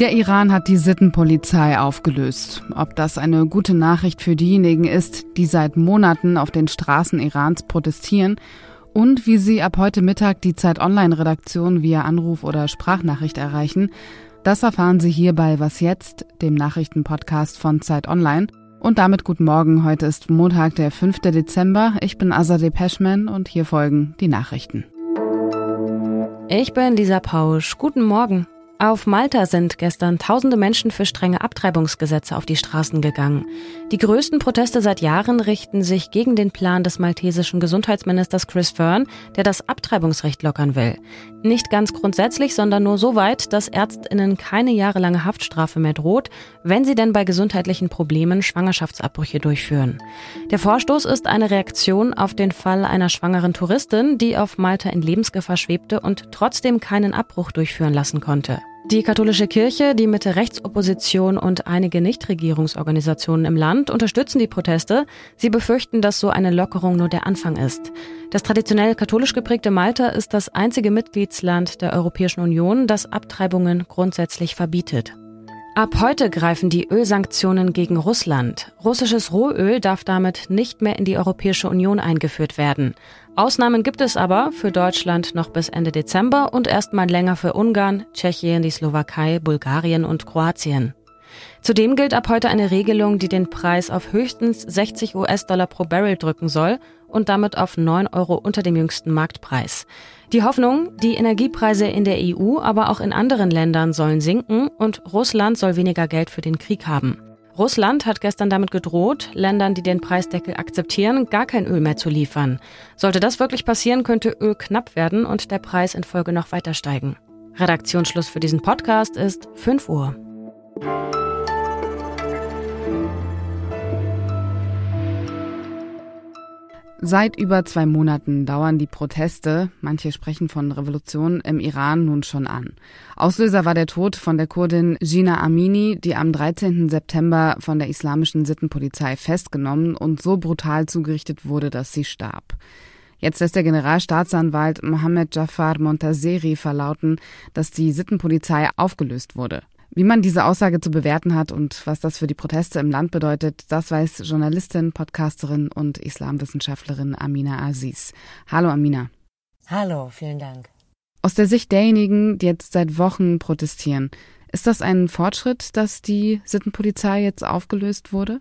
Der Iran hat die Sittenpolizei aufgelöst. Ob das eine gute Nachricht für diejenigen ist, die seit Monaten auf den Straßen Irans protestieren und wie sie ab heute Mittag die Zeit Online-Redaktion via Anruf oder Sprachnachricht erreichen, das erfahren Sie hier bei Was jetzt, dem Nachrichtenpodcast von Zeit Online. Und damit guten Morgen. Heute ist Montag, der 5. Dezember. Ich bin Azadeh Peschman und hier folgen die Nachrichten. Ich bin Lisa Pausch. Guten Morgen. Auf Malta sind gestern tausende Menschen für strenge Abtreibungsgesetze auf die Straßen gegangen. Die größten Proteste seit Jahren richten sich gegen den Plan des maltesischen Gesundheitsministers Chris Fern, der das Abtreibungsrecht lockern will. Nicht ganz grundsätzlich, sondern nur so weit, dass Ärztinnen keine jahrelange Haftstrafe mehr droht, wenn sie denn bei gesundheitlichen Problemen Schwangerschaftsabbrüche durchführen. Der Vorstoß ist eine Reaktion auf den Fall einer schwangeren Touristin, die auf Malta in Lebensgefahr schwebte und trotzdem keinen Abbruch durchführen lassen konnte. Die katholische Kirche, die Mitte-Rechtsopposition und einige Nichtregierungsorganisationen im Land unterstützen die Proteste. Sie befürchten, dass so eine Lockerung nur der Anfang ist. Das traditionell katholisch geprägte Malta ist das einzige Mitgliedsland der Europäischen Union, das Abtreibungen grundsätzlich verbietet. Ab heute greifen die Ölsanktionen gegen Russland. Russisches Rohöl darf damit nicht mehr in die Europäische Union eingeführt werden. Ausnahmen gibt es aber für Deutschland noch bis Ende Dezember und erstmal länger für Ungarn, Tschechien, die Slowakei, Bulgarien und Kroatien. Zudem gilt ab heute eine Regelung, die den Preis auf höchstens 60 US-Dollar pro Barrel drücken soll und damit auf 9 Euro unter dem jüngsten Marktpreis. Die Hoffnung, die Energiepreise in der EU, aber auch in anderen Ländern sollen sinken und Russland soll weniger Geld für den Krieg haben. Russland hat gestern damit gedroht, Ländern, die den Preisdeckel akzeptieren, gar kein Öl mehr zu liefern. Sollte das wirklich passieren, könnte Öl knapp werden und der Preis in Folge noch weiter steigen. Redaktionsschluss für diesen Podcast ist 5 Uhr. Seit über zwei Monaten dauern die Proteste, manche sprechen von Revolution im Iran nun schon an. Auslöser war der Tod von der Kurdin Gina Amini, die am 13. September von der islamischen Sittenpolizei festgenommen und so brutal zugerichtet wurde, dass sie starb. Jetzt lässt der Generalstaatsanwalt Mohammed Jafar Montazeri verlauten, dass die Sittenpolizei aufgelöst wurde. Wie man diese Aussage zu bewerten hat und was das für die Proteste im Land bedeutet, das weiß Journalistin, Podcasterin und Islamwissenschaftlerin Amina Aziz. Hallo Amina. Hallo, vielen Dank. Aus der Sicht derjenigen, die jetzt seit Wochen protestieren, ist das ein Fortschritt, dass die Sittenpolizei jetzt aufgelöst wurde?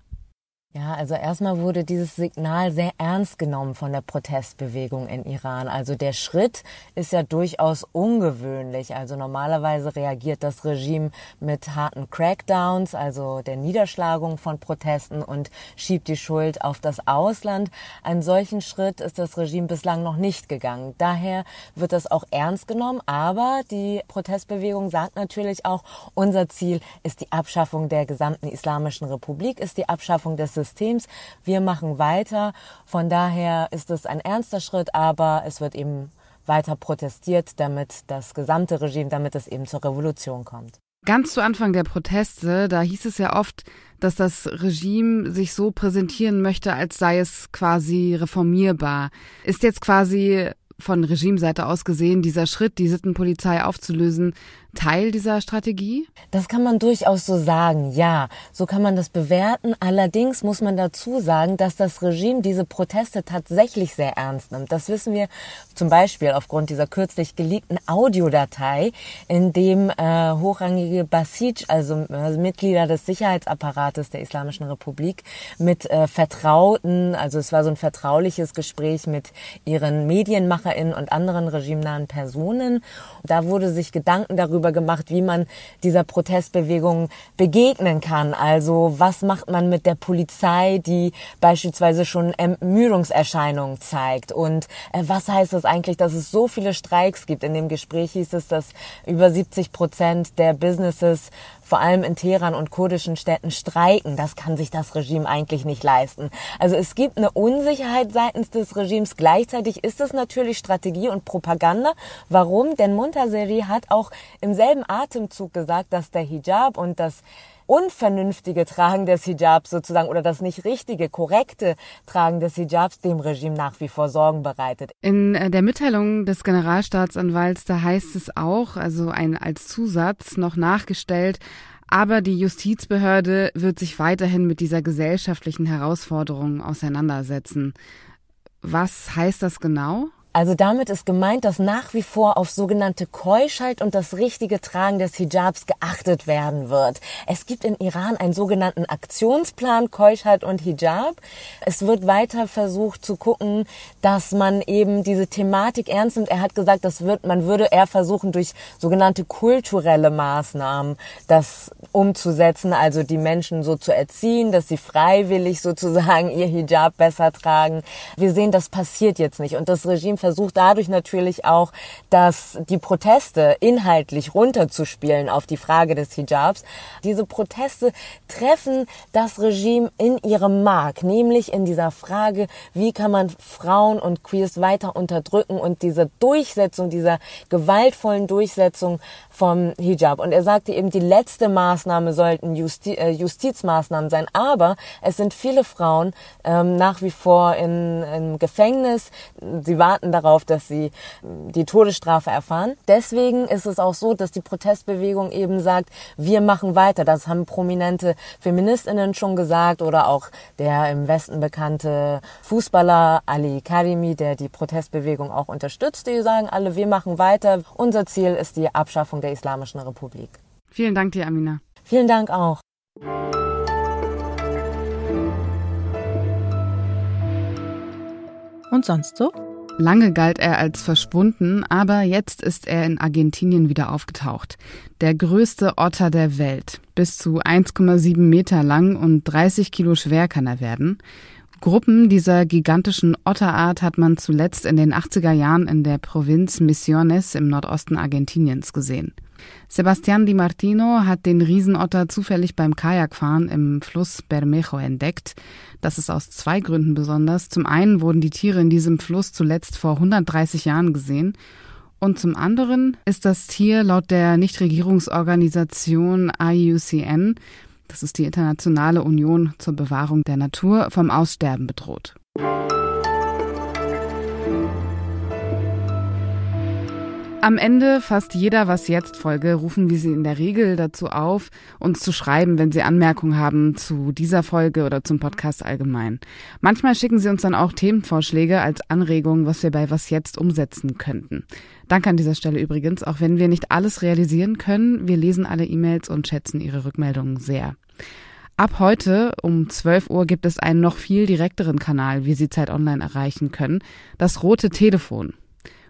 Ja, also erstmal wurde dieses Signal sehr ernst genommen von der Protestbewegung in Iran. Also der Schritt ist ja durchaus ungewöhnlich. Also normalerweise reagiert das Regime mit harten Crackdowns, also der Niederschlagung von Protesten und schiebt die Schuld auf das Ausland. Einen solchen Schritt ist das Regime bislang noch nicht gegangen. Daher wird das auch ernst genommen. Aber die Protestbewegung sagt natürlich auch, unser Ziel ist die Abschaffung der gesamten Islamischen Republik, ist die Abschaffung des Systems. Wir machen weiter. Von daher ist es ein ernster Schritt, aber es wird eben weiter protestiert, damit das gesamte Regime, damit es eben zur Revolution kommt. Ganz zu Anfang der Proteste, da hieß es ja oft, dass das Regime sich so präsentieren möchte, als sei es quasi reformierbar. Ist jetzt quasi von Regimeseite aus gesehen dieser Schritt, die Sittenpolizei aufzulösen, Teil dieser Strategie? Das kann man durchaus so sagen, ja. So kann man das bewerten. Allerdings muss man dazu sagen, dass das Regime diese Proteste tatsächlich sehr ernst nimmt. Das wissen wir zum Beispiel aufgrund dieser kürzlich geleakten Audiodatei, in dem äh, hochrangige Basij, also äh, Mitglieder des Sicherheitsapparates der Islamischen Republik, mit äh, Vertrauten, also es war so ein vertrauliches Gespräch mit ihren MedienmacherInnen und anderen regimenahen Personen. Da wurde sich Gedanken darüber darüber gemacht, wie man dieser Protestbewegung begegnen kann. Also was macht man mit der Polizei, die beispielsweise schon Ermüdungserscheinungen zeigt? Und äh, was heißt das eigentlich, dass es so viele Streiks gibt? In dem Gespräch hieß es, dass über 70 Prozent der Businesses vor allem in Teheran und kurdischen Städten streiken. Das kann sich das Regime eigentlich nicht leisten. Also es gibt eine Unsicherheit seitens des Regimes. Gleichzeitig ist es natürlich Strategie und Propaganda. Warum? Denn Muntaseri hat auch im selben Atemzug gesagt, dass der Hijab und das unvernünftige Tragen des Hijabs sozusagen oder das nicht richtige, korrekte Tragen des Hijabs dem Regime nach wie vor Sorgen bereitet. In äh, der Mitteilung des Generalstaatsanwalts, da heißt es auch, also ein als Zusatz noch nachgestellt, aber die Justizbehörde wird sich weiterhin mit dieser gesellschaftlichen Herausforderung auseinandersetzen. Was heißt das genau? Also damit ist gemeint, dass nach wie vor auf sogenannte Keuschheit und das richtige Tragen des Hijabs geachtet werden wird. Es gibt in Iran einen sogenannten Aktionsplan Keuschheit und Hijab. Es wird weiter versucht zu gucken, dass man eben diese Thematik ernst nimmt. Er hat gesagt, das wird, man würde eher versuchen, durch sogenannte kulturelle Maßnahmen das umzusetzen, also die Menschen so zu erziehen, dass sie freiwillig sozusagen ihr Hijab besser tragen. Wir sehen, das passiert jetzt nicht und das Regime versucht dadurch natürlich auch, dass die Proteste inhaltlich runterzuspielen auf die Frage des Hijabs. Diese Proteste treffen das Regime in ihrem Mark, nämlich in dieser Frage, wie kann man Frauen und Queers weiter unterdrücken und diese Durchsetzung, dieser gewaltvollen Durchsetzung vom Hijab. Und er sagte eben, die letzte Maßnahme sollten Justi äh, Justizmaßnahmen sein. Aber es sind viele Frauen ähm, nach wie vor in, im Gefängnis. Sie warten darauf, dass sie äh, die Todesstrafe erfahren. Deswegen ist es auch so, dass die Protestbewegung eben sagt, wir machen weiter. Das haben prominente Feministinnen schon gesagt oder auch der im Westen bekannte Fußballer Ali Karimi, der die Protestbewegung auch unterstützt. Die sagen alle, wir machen weiter. Unser Ziel ist die Abschaffung der der Islamischen Republik. Vielen Dank dir, Amina. Vielen Dank auch. Und sonst so? Lange galt er als verschwunden, aber jetzt ist er in Argentinien wieder aufgetaucht. Der größte Otter der Welt. Bis zu 1,7 Meter lang und 30 Kilo schwer kann er werden. Gruppen dieser gigantischen Otterart hat man zuletzt in den 80er Jahren in der Provinz Misiones im Nordosten Argentiniens gesehen. Sebastián Di Martino hat den Riesenotter zufällig beim Kajakfahren im Fluss Bermejo entdeckt. Das ist aus zwei Gründen besonders. Zum einen wurden die Tiere in diesem Fluss zuletzt vor 130 Jahren gesehen und zum anderen ist das Tier laut der Nichtregierungsorganisation IUCN das ist die Internationale Union zur Bewahrung der Natur, vom Aussterben bedroht. Am Ende fast jeder Was jetzt Folge rufen wir Sie in der Regel dazu auf, uns zu schreiben, wenn Sie Anmerkungen haben zu dieser Folge oder zum Podcast allgemein. Manchmal schicken Sie uns dann auch Themenvorschläge als Anregung, was wir bei Was jetzt umsetzen könnten. Danke an dieser Stelle übrigens, auch wenn wir nicht alles realisieren können. Wir lesen alle E-Mails und schätzen Ihre Rückmeldungen sehr. Ab heute um 12 Uhr gibt es einen noch viel direkteren Kanal, wie Sie Zeit Online erreichen können, das rote Telefon.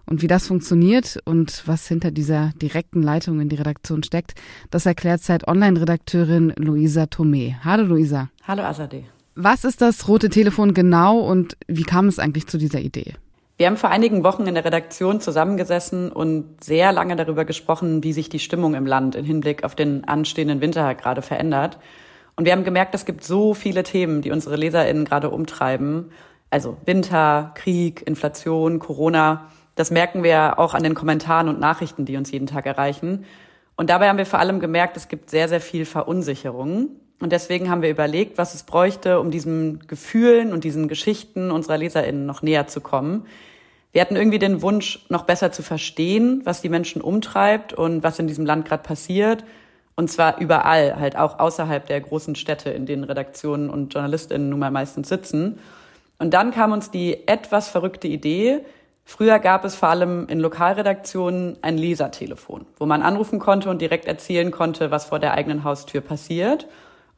Und wie das funktioniert und was hinter dieser direkten Leitung in die Redaktion steckt, das erklärt Zeit Online-Redakteurin Luisa Tomé. Hallo Luisa. Hallo Azadeh. Was ist das rote Telefon genau und wie kam es eigentlich zu dieser Idee? Wir haben vor einigen Wochen in der Redaktion zusammengesessen und sehr lange darüber gesprochen, wie sich die Stimmung im Land im Hinblick auf den anstehenden Winter gerade verändert. Und wir haben gemerkt, es gibt so viele Themen, die unsere LeserInnen gerade umtreiben. Also Winter, Krieg, Inflation, Corona. Das merken wir auch an den Kommentaren und Nachrichten, die uns jeden Tag erreichen. Und dabei haben wir vor allem gemerkt, es gibt sehr, sehr viel Verunsicherung. Und deswegen haben wir überlegt, was es bräuchte, um diesen Gefühlen und diesen Geschichten unserer LeserInnen noch näher zu kommen. Wir hatten irgendwie den Wunsch, noch besser zu verstehen, was die Menschen umtreibt und was in diesem Land gerade passiert. Und zwar überall, halt auch außerhalb der großen Städte, in denen Redaktionen und JournalistInnen nun mal meistens sitzen. Und dann kam uns die etwas verrückte Idee, Früher gab es vor allem in Lokalredaktionen ein Lesertelefon, wo man anrufen konnte und direkt erzählen konnte, was vor der eigenen Haustür passiert.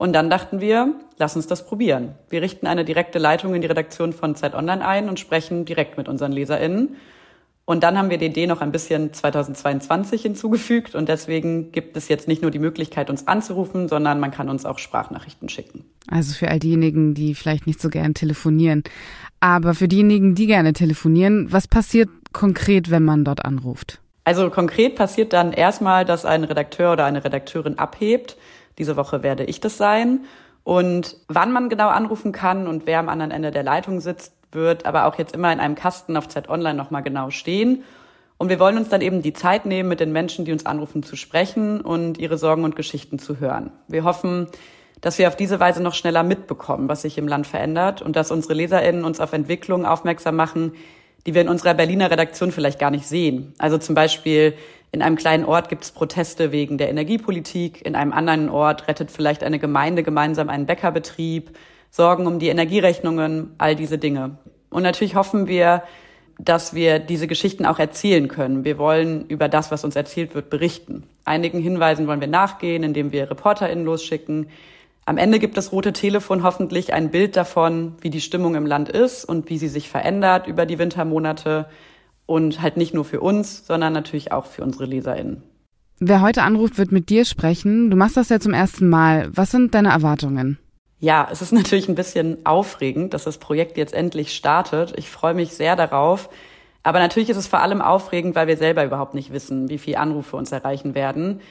Und dann dachten wir, lass uns das probieren. Wir richten eine direkte Leitung in die Redaktion von Zeit Online ein und sprechen direkt mit unseren LeserInnen. Und dann haben wir die Idee noch ein bisschen 2022 hinzugefügt und deswegen gibt es jetzt nicht nur die Möglichkeit, uns anzurufen, sondern man kann uns auch Sprachnachrichten schicken. Also für all diejenigen, die vielleicht nicht so gern telefonieren. Aber für diejenigen, die gerne telefonieren, was passiert konkret, wenn man dort anruft? Also konkret passiert dann erstmal, dass ein Redakteur oder eine Redakteurin abhebt. Diese Woche werde ich das sein. Und wann man genau anrufen kann und wer am anderen Ende der Leitung sitzt, wird aber auch jetzt immer in einem Kasten auf Zeit Online nochmal genau stehen. Und wir wollen uns dann eben die Zeit nehmen, mit den Menschen, die uns anrufen, zu sprechen und ihre Sorgen und Geschichten zu hören. Wir hoffen, dass wir auf diese Weise noch schneller mitbekommen, was sich im Land verändert und dass unsere LeserInnen uns auf Entwicklungen aufmerksam machen, die wir in unserer Berliner Redaktion vielleicht gar nicht sehen. Also zum Beispiel in einem kleinen Ort gibt es Proteste wegen der Energiepolitik, in einem anderen Ort rettet vielleicht eine Gemeinde gemeinsam einen Bäckerbetrieb, Sorgen um die Energierechnungen, all diese Dinge. Und natürlich hoffen wir, dass wir diese Geschichten auch erzählen können. Wir wollen über das, was uns erzählt wird, berichten. Einigen Hinweisen wollen wir nachgehen, indem wir ReporterInnen losschicken. Am Ende gibt das rote Telefon hoffentlich ein Bild davon, wie die Stimmung im Land ist und wie sie sich verändert über die Wintermonate und halt nicht nur für uns, sondern natürlich auch für unsere LeserInnen. Wer heute anruft, wird mit dir sprechen. Du machst das ja zum ersten Mal. Was sind deine Erwartungen? Ja, es ist natürlich ein bisschen aufregend, dass das Projekt jetzt endlich startet. Ich freue mich sehr darauf. Aber natürlich ist es vor allem aufregend, weil wir selber überhaupt nicht wissen, wie viele Anrufe uns erreichen werden.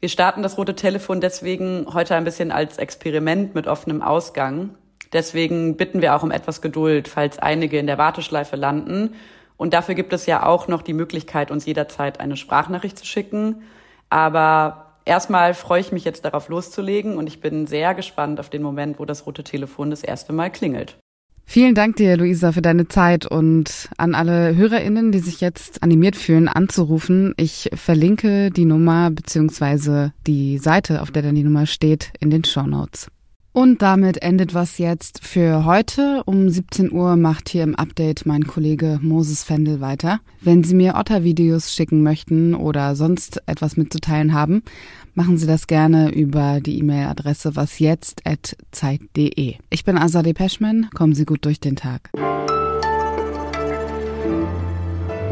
Wir starten das rote Telefon deswegen heute ein bisschen als Experiment mit offenem Ausgang. Deswegen bitten wir auch um etwas Geduld, falls einige in der Warteschleife landen. Und dafür gibt es ja auch noch die Möglichkeit, uns jederzeit eine Sprachnachricht zu schicken. Aber erstmal freue ich mich jetzt darauf loszulegen und ich bin sehr gespannt auf den Moment, wo das rote Telefon das erste Mal klingelt. Vielen Dank dir, Luisa, für deine Zeit und an alle HörerInnen, die sich jetzt animiert fühlen, anzurufen. Ich verlinke die Nummer beziehungsweise die Seite, auf der dann die Nummer steht, in den Show Notes. Und damit endet was jetzt für heute. Um 17 Uhr macht hier im Update mein Kollege Moses Fendel weiter. Wenn Sie mir Otter-Videos schicken möchten oder sonst etwas mitzuteilen haben, machen Sie das gerne über die E-Mail-Adresse wasjetzt.zeit.de. Ich bin Azadeh Peschman. Kommen Sie gut durch den Tag.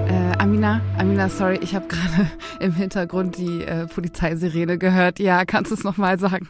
Äh, Amina, Amina, sorry, ich habe gerade im Hintergrund die äh, Polizeisirene gehört. Ja, kannst du es nochmal sagen?